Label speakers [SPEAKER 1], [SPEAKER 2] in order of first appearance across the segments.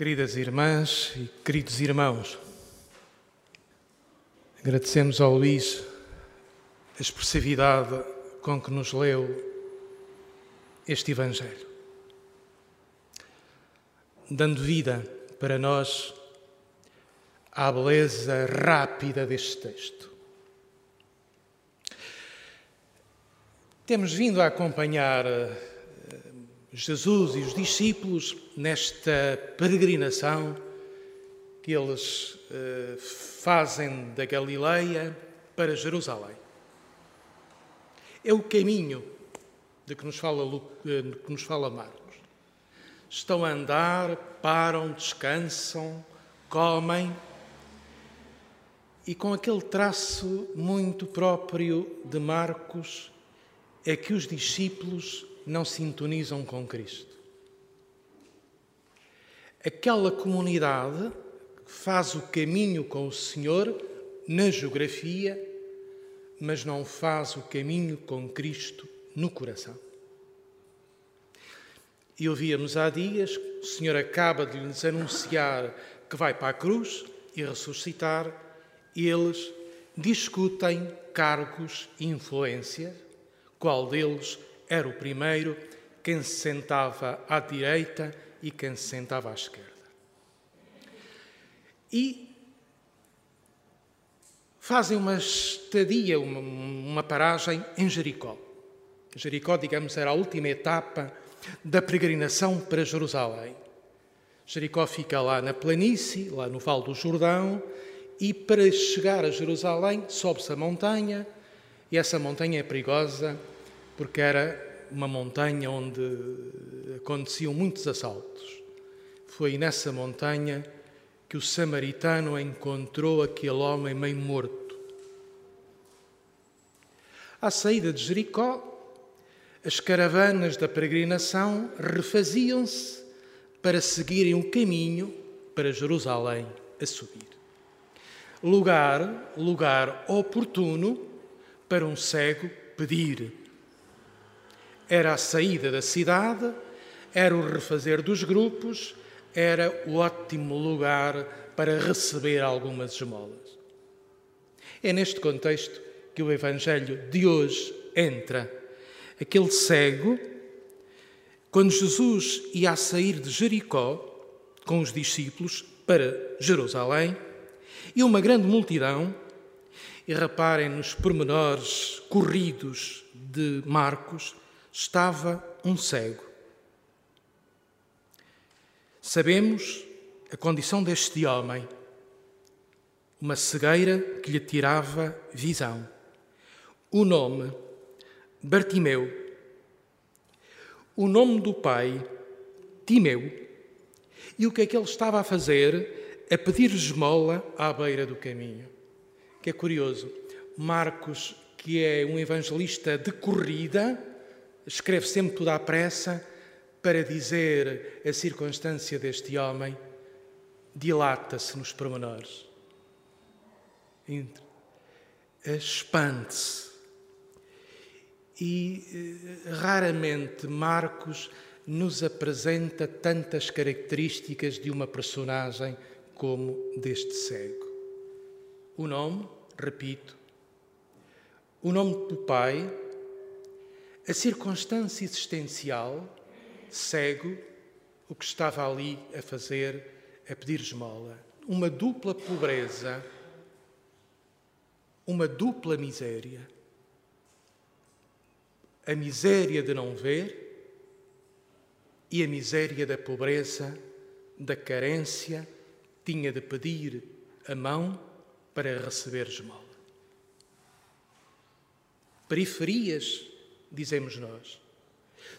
[SPEAKER 1] Queridas irmãs e queridos irmãos, agradecemos ao Luís a expressividade com que nos leu este Evangelho, dando vida para nós à beleza rápida deste texto. Temos vindo a acompanhar eh, Jesus e os discípulos nesta peregrinação que eles eh, fazem da Galileia para Jerusalém. É o caminho de que nos fala, eh, que nos fala Marcos. Estão a andar, param, descansam, comem e com aquele traço muito próprio de Marcos é que os discípulos não sintonizam com Cristo. Aquela comunidade que faz o caminho com o Senhor na geografia, mas não faz o caminho com Cristo no coração. E ouvíamos há dias, o Senhor acaba de lhes anunciar que vai para a cruz e ressuscitar, e eles discutem cargos e influência, qual deles era o primeiro, quem se sentava à direita e quem se sentava à esquerda. E fazem uma estadia, uma, uma paragem em Jericó. Jericó, digamos, era a última etapa da peregrinação para Jerusalém. Jericó fica lá na planície, lá no Vale do Jordão, e para chegar a Jerusalém sobe-se a montanha, e essa montanha é perigosa porque era uma montanha onde aconteciam muitos assaltos. Foi nessa montanha que o samaritano encontrou aquele homem meio morto. À saída de Jericó, as caravanas da peregrinação refaziam-se para seguirem o caminho para Jerusalém a subir. Lugar, lugar oportuno para um cego pedir era a saída da cidade, era o refazer dos grupos, era o ótimo lugar para receber algumas esmolas. É neste contexto que o Evangelho de hoje entra. Aquele cego, quando Jesus ia a sair de Jericó com os discípulos para Jerusalém, e uma grande multidão, e reparem nos pormenores corridos de Marcos, estava um cego. Sabemos a condição deste homem, uma cegueira que lhe tirava visão. O nome, Bartimeu. O nome do pai, Timeu. E o que é que ele estava a fazer? A pedir esmola à beira do caminho. Que é curioso. Marcos, que é um evangelista de corrida, escreve sempre tudo à pressa para dizer a circunstância deste homem, dilata-se nos pormenores. Expande-se. E eh, raramente Marcos nos apresenta tantas características de uma personagem como deste cego. O nome, repito, o nome do pai, a circunstância existencial, cego, o que estava ali a fazer, a pedir esmola. Uma dupla pobreza, uma dupla miséria. A miséria de não ver e a miséria da pobreza, da carência, tinha de pedir a mão para receber esmola. Periferias dizemos nós.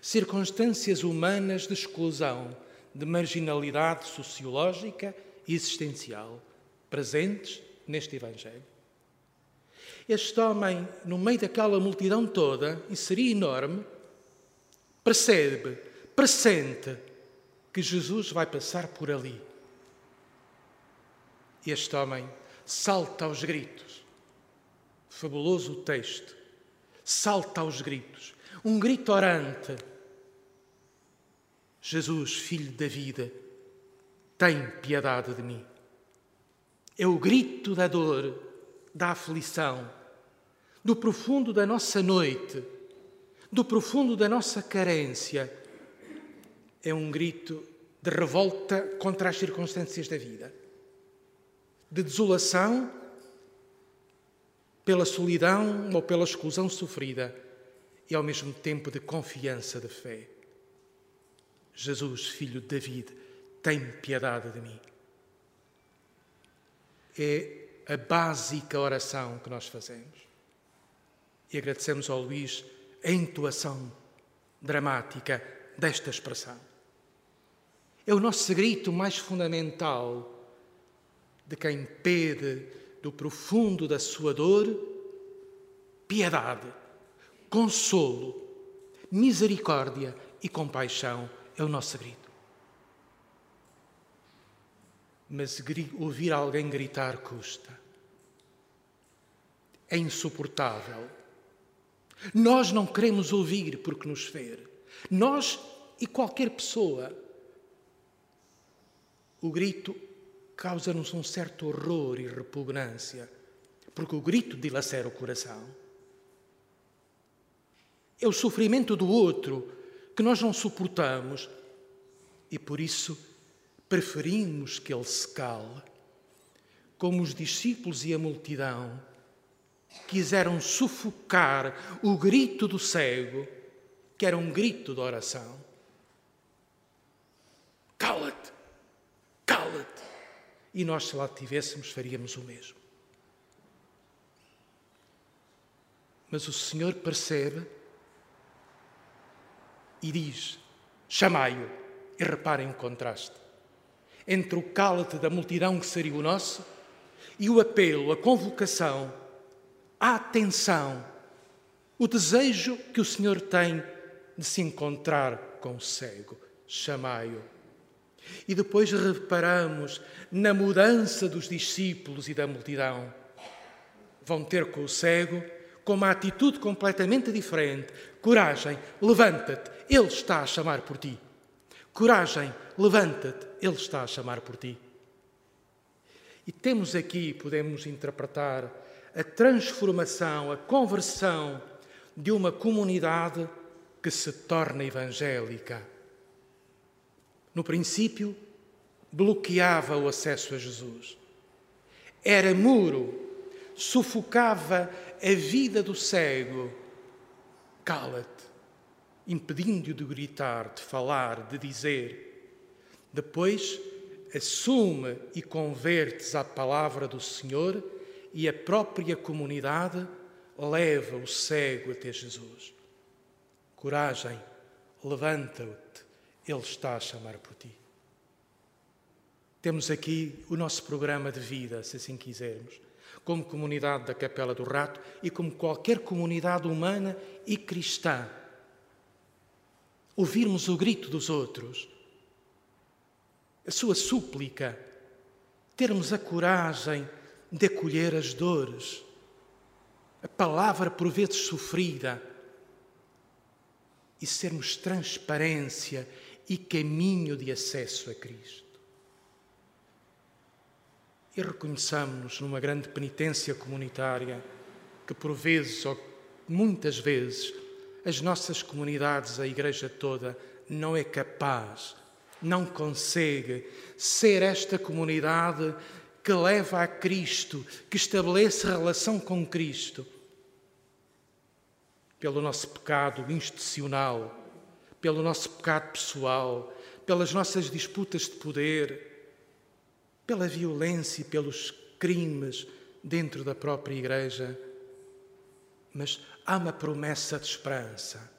[SPEAKER 1] Circunstâncias humanas de exclusão, de marginalidade sociológica e existencial, presentes neste Evangelho. Este homem, no meio daquela multidão toda, e seria enorme, percebe, pressente que Jesus vai passar por ali. Este homem salta aos gritos. Fabuloso texto salta aos gritos, um grito orante. Jesus, filho da vida, tem piedade de mim. É o grito da dor, da aflição, do profundo da nossa noite, do profundo da nossa carência. É um grito de revolta contra as circunstâncias da vida, de desolação pela solidão ou pela exclusão sofrida e ao mesmo tempo de confiança de fé. Jesus, filho de David, tem piedade de mim. É a básica oração que nós fazemos. E agradecemos ao Luís a intuação dramática desta expressão. É o nosso grito mais fundamental de quem pede do profundo da sua dor piedade, consolo, misericórdia e compaixão. É o nosso grito. Mas ouvir alguém gritar custa. É insuportável. Nós não queremos ouvir porque nos fere. Nós e qualquer pessoa. O grito causa-nos um certo horror e repugnância, porque o grito dilacera o coração. É o sofrimento do outro que nós não suportamos e por isso preferimos que ele se cale, como os discípulos e a multidão quiseram sufocar o grito do cego, que era um grito de oração. Cala-te! E nós, se lá tivéssemos, faríamos o mesmo. Mas o Senhor percebe e diz: chamai-o. E reparem o contraste entre o cala-te da multidão que seria o nosso e o apelo, a convocação, a atenção, o desejo que o Senhor tem de se encontrar com o cego. Chamai-o. E depois reparamos na mudança dos discípulos e da multidão. Vão ter com o cego com uma atitude completamente diferente. Coragem, levanta-te, Ele está a chamar por ti. Coragem, levanta-te, Ele está a chamar por ti. E temos aqui, podemos interpretar, a transformação, a conversão de uma comunidade que se torna evangélica. No princípio, bloqueava o acesso a Jesus. Era muro, sufocava a vida do cego. Cala-te, impedindo-o de gritar, de falar, de dizer. Depois, assume e convertes à palavra do Senhor e a própria comunidade leva o cego até Jesus. Coragem, levanta-te, Ele está a chamar por ti. Temos aqui o nosso programa de vida, se assim quisermos, como comunidade da Capela do Rato e como qualquer comunidade humana e cristã. Ouvirmos o grito dos outros, a sua súplica, termos a coragem de acolher as dores, a palavra por vezes sofrida, e sermos transparência e caminho de acesso a Cristo. E reconheçamos-nos numa grande penitência comunitária que, por vezes, ou muitas vezes, as nossas comunidades, a Igreja toda, não é capaz, não consegue ser esta comunidade que leva a Cristo, que estabelece relação com Cristo. Pelo nosso pecado institucional, pelo nosso pecado pessoal, pelas nossas disputas de poder, pela violência e pelos crimes dentro da própria Igreja. Mas há uma promessa de esperança,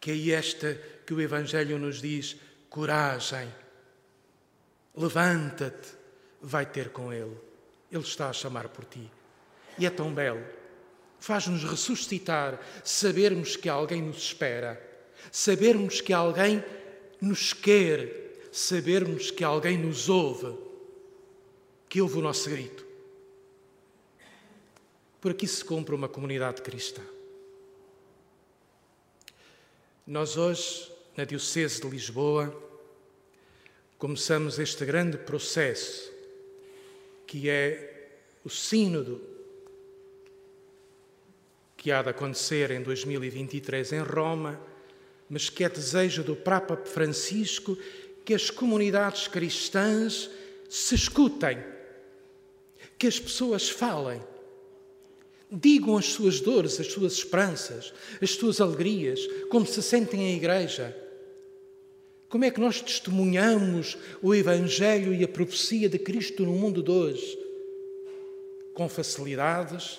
[SPEAKER 1] que é esta que o Evangelho nos diz: coragem, levanta-te vai ter com Ele. Ele está a chamar por ti. E é tão belo. Faz-nos ressuscitar, sabermos que alguém nos espera, sabermos que alguém nos quer, sabermos que alguém nos ouve, que ouve o nosso grito. Por aqui se cumpre uma comunidade cristã. Nós hoje, na Diocese de Lisboa, começamos este grande processo que é o Sínodo que há de acontecer em 2023 em Roma, mas que é desejo do Papa Francisco que as comunidades cristãs se escutem, que as pessoas falem, digam as suas dores, as suas esperanças, as suas alegrias, como se sentem em igreja. Como é que nós testemunhamos o Evangelho e a profecia de Cristo no mundo de hoje? Com facilidades,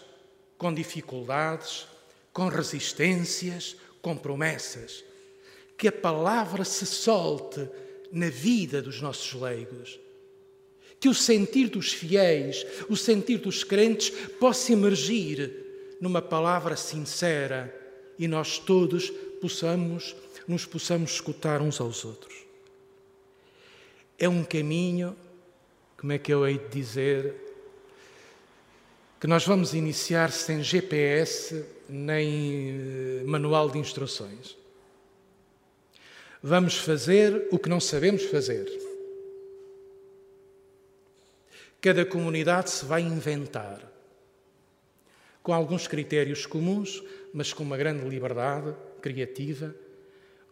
[SPEAKER 1] com dificuldades, com resistências, com promessas. Que a palavra se solte na vida dos nossos leigos. Que o sentir dos fiéis, o sentir dos crentes possa emergir numa palavra sincera e nós todos possamos nos possamos escutar uns aos outros. É um caminho, como é que eu hei de dizer, que nós vamos iniciar sem GPS nem eh, manual de instruções. Vamos fazer o que não sabemos fazer. Cada comunidade se vai inventar, com alguns critérios comuns, mas com uma grande liberdade criativa,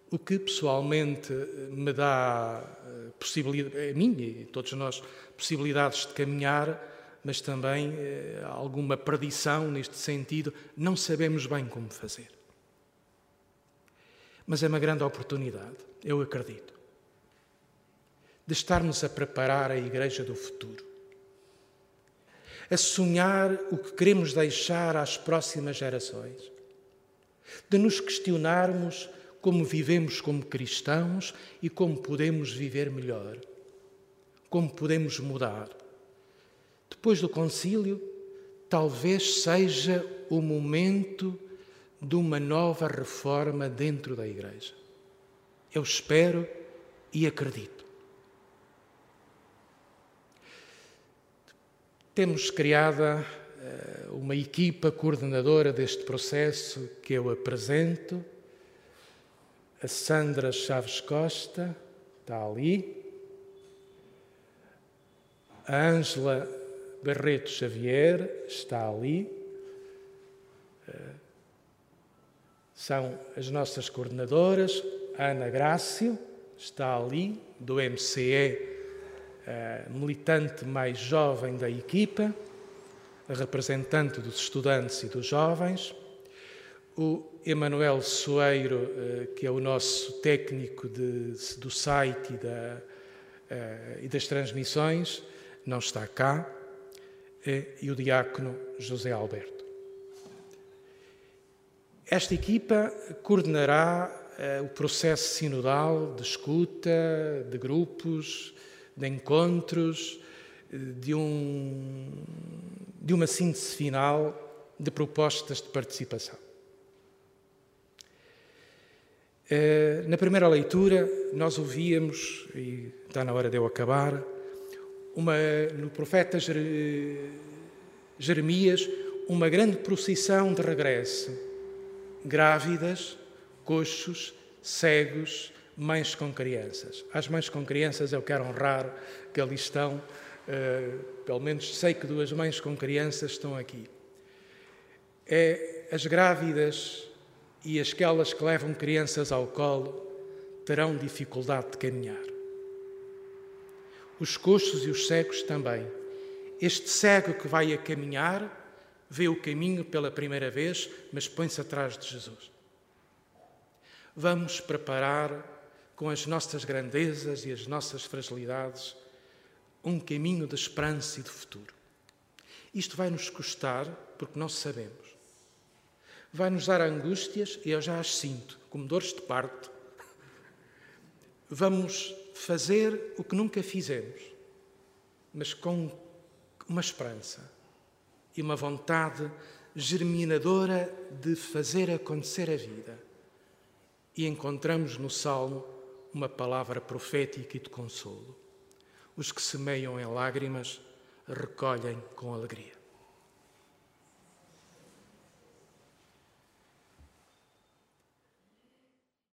[SPEAKER 1] o que pessoalmente me dá eh, possibilidade, a mim e a todos nós, possibilidades de caminhar mas também eh, alguma perdição neste sentido, não sabemos bem como fazer. Mas é uma grande oportunidade, eu acredito, de estarmos a preparar a Igreja do futuro, a sonhar o que queremos deixar às próximas gerações, de nos questionarmos como vivemos como cristãos e como podemos viver melhor, como podemos mudar. Depois do concílio, talvez seja o momento de uma nova reforma dentro da Igreja. Eu espero e acredito. Temos criada eh, uma equipa coordenadora deste processo que eu apresento. A Sandra Chaves Costa está ali. A Ângela Barreto Xavier está ali. Eh, são as nossas coordenadoras. Ana Grácio está ali, do MCE, eh, militante mais jovem da equipa, representante dos estudantes e dos jovens. O Emanuel Soeiro, eh, que é o nosso técnico de, do site e, da, e das transmissões, não está cá e o diácono José Alberto. Esta equipa coordenará eh, o processo sinodal de escuta, de grupos, de encontros, eh, de, um, de uma síntese final de propostas de participação. Eh, na primeira leitura, nós ouvíamos, e está na hora de eu acabar, uma, no profeta Jeremias uma grande procissão de regresso. Grávidas, coxos, cegos, mães com crianças. As mães com crianças eu quero honrar que ali estão, uh, pelo menos sei que duas mães com crianças estão aqui. É as grávidas e aquelas que levam crianças ao colo terão dificuldade de caminhar os coxos e os cegos também. Este cego que vai a caminhar vê o caminho pela primeira vez, mas põe-se atrás de Jesus. Vamos preparar com as nossas grandezas e as nossas fragilidades um caminho de esperança e de futuro. Isto vai nos custar porque não sabemos. Vai nos dar angústias e eu já as sinto, como dores de parto. Vamos fazer o que nunca fizemos, mas com uma esperança e uma vontade germinadora de fazer acontecer a vida. E encontramos no Salmo uma palavra profética e de consolo. Os que semeiam em lágrimas recolhem com alegria.